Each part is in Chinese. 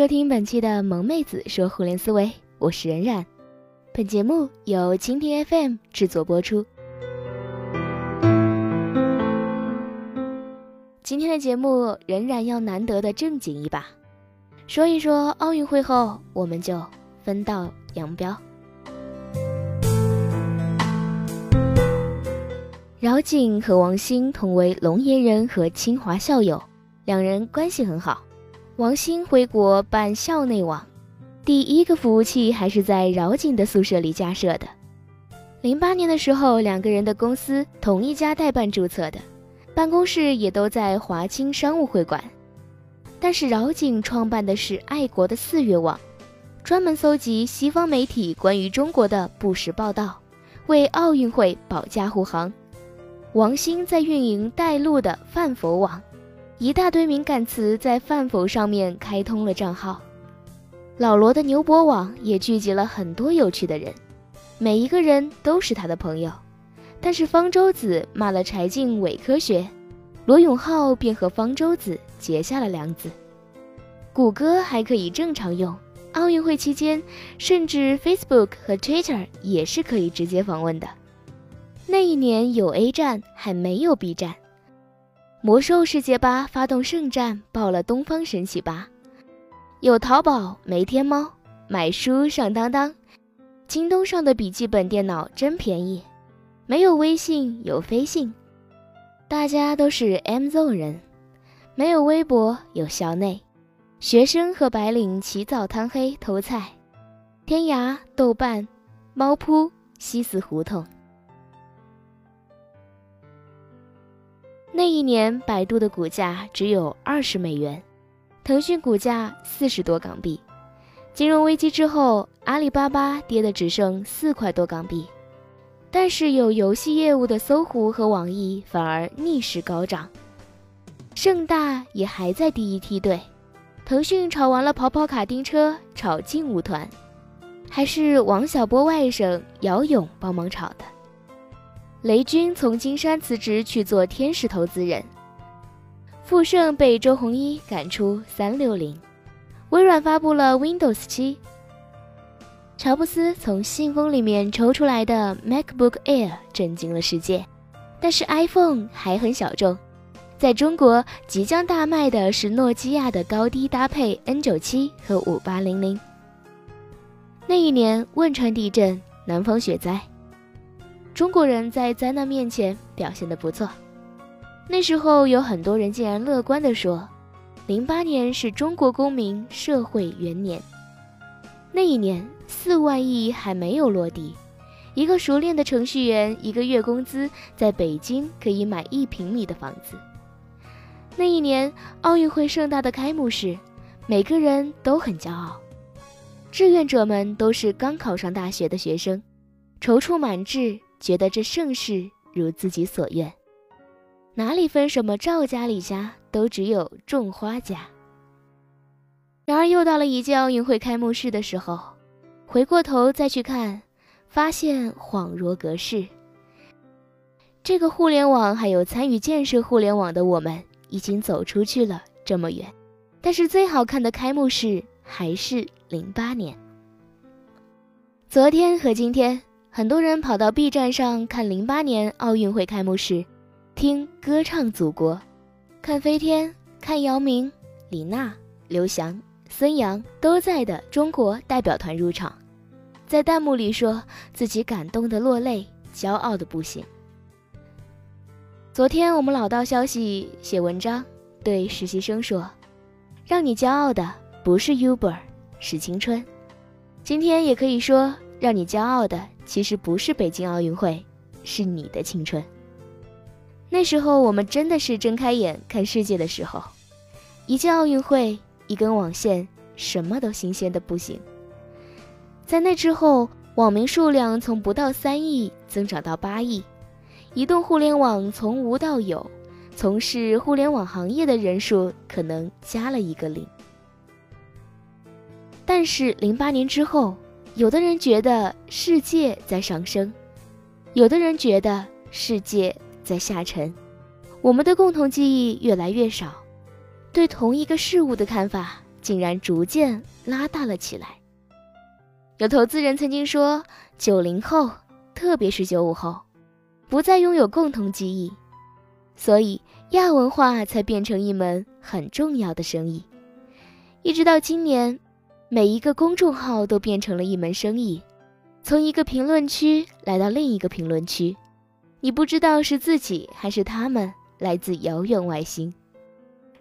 收听本期的萌妹子说互联思维，我是冉冉。本节目由蜻蜓 FM 制作播出。今天的节目仍然要难得的正经一把，说一说奥运会后，我们就分道扬镳。饶景和王兴同为龙岩人和清华校友，两人关系很好。王兴回国办校内网，第一个服务器还是在饶景的宿舍里架设的。零八年的时候，两个人的公司同一家代办注册的。办公室也都在华清商务会馆，但是饶景创办的是爱国的四月网，专门搜集西方媒体关于中国的不实报道，为奥运会保驾护航。王兴在运营带路的饭否网，一大堆敏感词在饭否上面开通了账号。老罗的牛博网也聚集了很多有趣的人，每一个人都是他的朋友。但是方舟子骂了柴静伪科学，罗永浩便和方舟子结下了梁子。谷歌还可以正常用，奥运会期间，甚至 Facebook 和 Twitter 也是可以直接访问的。那一年有 A 站，还没有 B 站。魔兽世界八发动圣战，爆了东方神起八。有淘宝没天猫，买书上当当。京东上的笔记本电脑真便宜。没有微信，有飞信，大家都是 M Zone 人。没有微博，有校内学生和白领起早贪黑偷菜。天涯、豆瓣、猫扑、西四胡同。那一年，百度的股价只有二十美元，腾讯股价四十多港币。金融危机之后，阿里巴巴跌的只剩四块多港币。但是有游戏业务的搜狐和网易反而逆势高涨，盛大也还在第一梯队。腾讯炒完了跑跑卡丁车，炒劲舞团，还是王小波外甥姚勇帮忙炒的。雷军从金山辞职去做天使投资人，富盛被周鸿祎赶出三六零，微软发布了 Windows 七。乔布斯从信封里面抽出来的 MacBook Air 震惊了世界，但是 iPhone 还很小众。在中国即将大卖的是诺基亚的高低搭配 N97 和5800。那一年汶川地震、南方雪灾，中国人在灾难面前表现得不错。那时候有很多人竟然乐观地说，零八年是中国公民社会元年。那一年，四万亿还没有落地，一个熟练的程序员一个月工资在北京可以买一平米的房子。那一年，奥运会盛大的开幕式，每个人都很骄傲。志愿者们都是刚考上大学的学生，踌躇满志，觉得这盛世如自己所愿。哪里分什么赵家李家，都只有种花家。然而，又到了一届奥运会开幕式的时候，回过头再去看，发现恍若隔世。这个互联网还有参与建设互联网的我们，已经走出去了这么远。但是，最好看的开幕式还是零八年。昨天和今天，很多人跑到 B 站上看零八年奥运会开幕式，听歌唱祖国，看飞天，看姚明、李娜、刘翔。孙杨都在的中国代表团入场，在弹幕里说自己感动的落泪，骄傲的不行。昨天我们老道消息写文章，对实习生说：“让你骄傲的不是 Uber，是青春。”今天也可以说，让你骄傲的其实不是北京奥运会，是你的青春。那时候我们真的是睁开眼看世界的时候，一届奥运会。一根网线，什么都新鲜的不行。在那之后，网民数量从不到三亿增长到八亿，移动互联网从无到有，从事互联网行业的人数可能加了一个零。但是零八年之后，有的人觉得世界在上升，有的人觉得世界在下沉，我们的共同记忆越来越少。对同一个事物的看法竟然逐渐拉大了起来。有投资人曾经说，九零后，特别是九五后，不再拥有共同记忆，所以亚文化才变成一门很重要的生意。一直到今年，每一个公众号都变成了一门生意，从一个评论区来到另一个评论区，你不知道是自己还是他们来自遥远外星。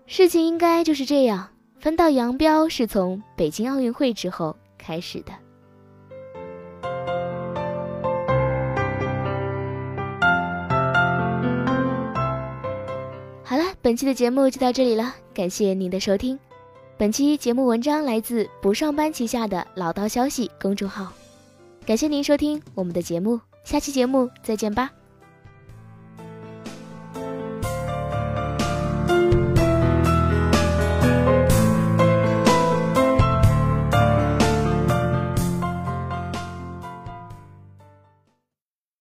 事情应该就是这样，分道扬镳是从北京奥运会之后开始的。好了，本期的节目就到这里了，感谢您的收听。本期节目文章来自不上班旗下的老道消息公众号，感谢您收听我们的节目，下期节目再见吧。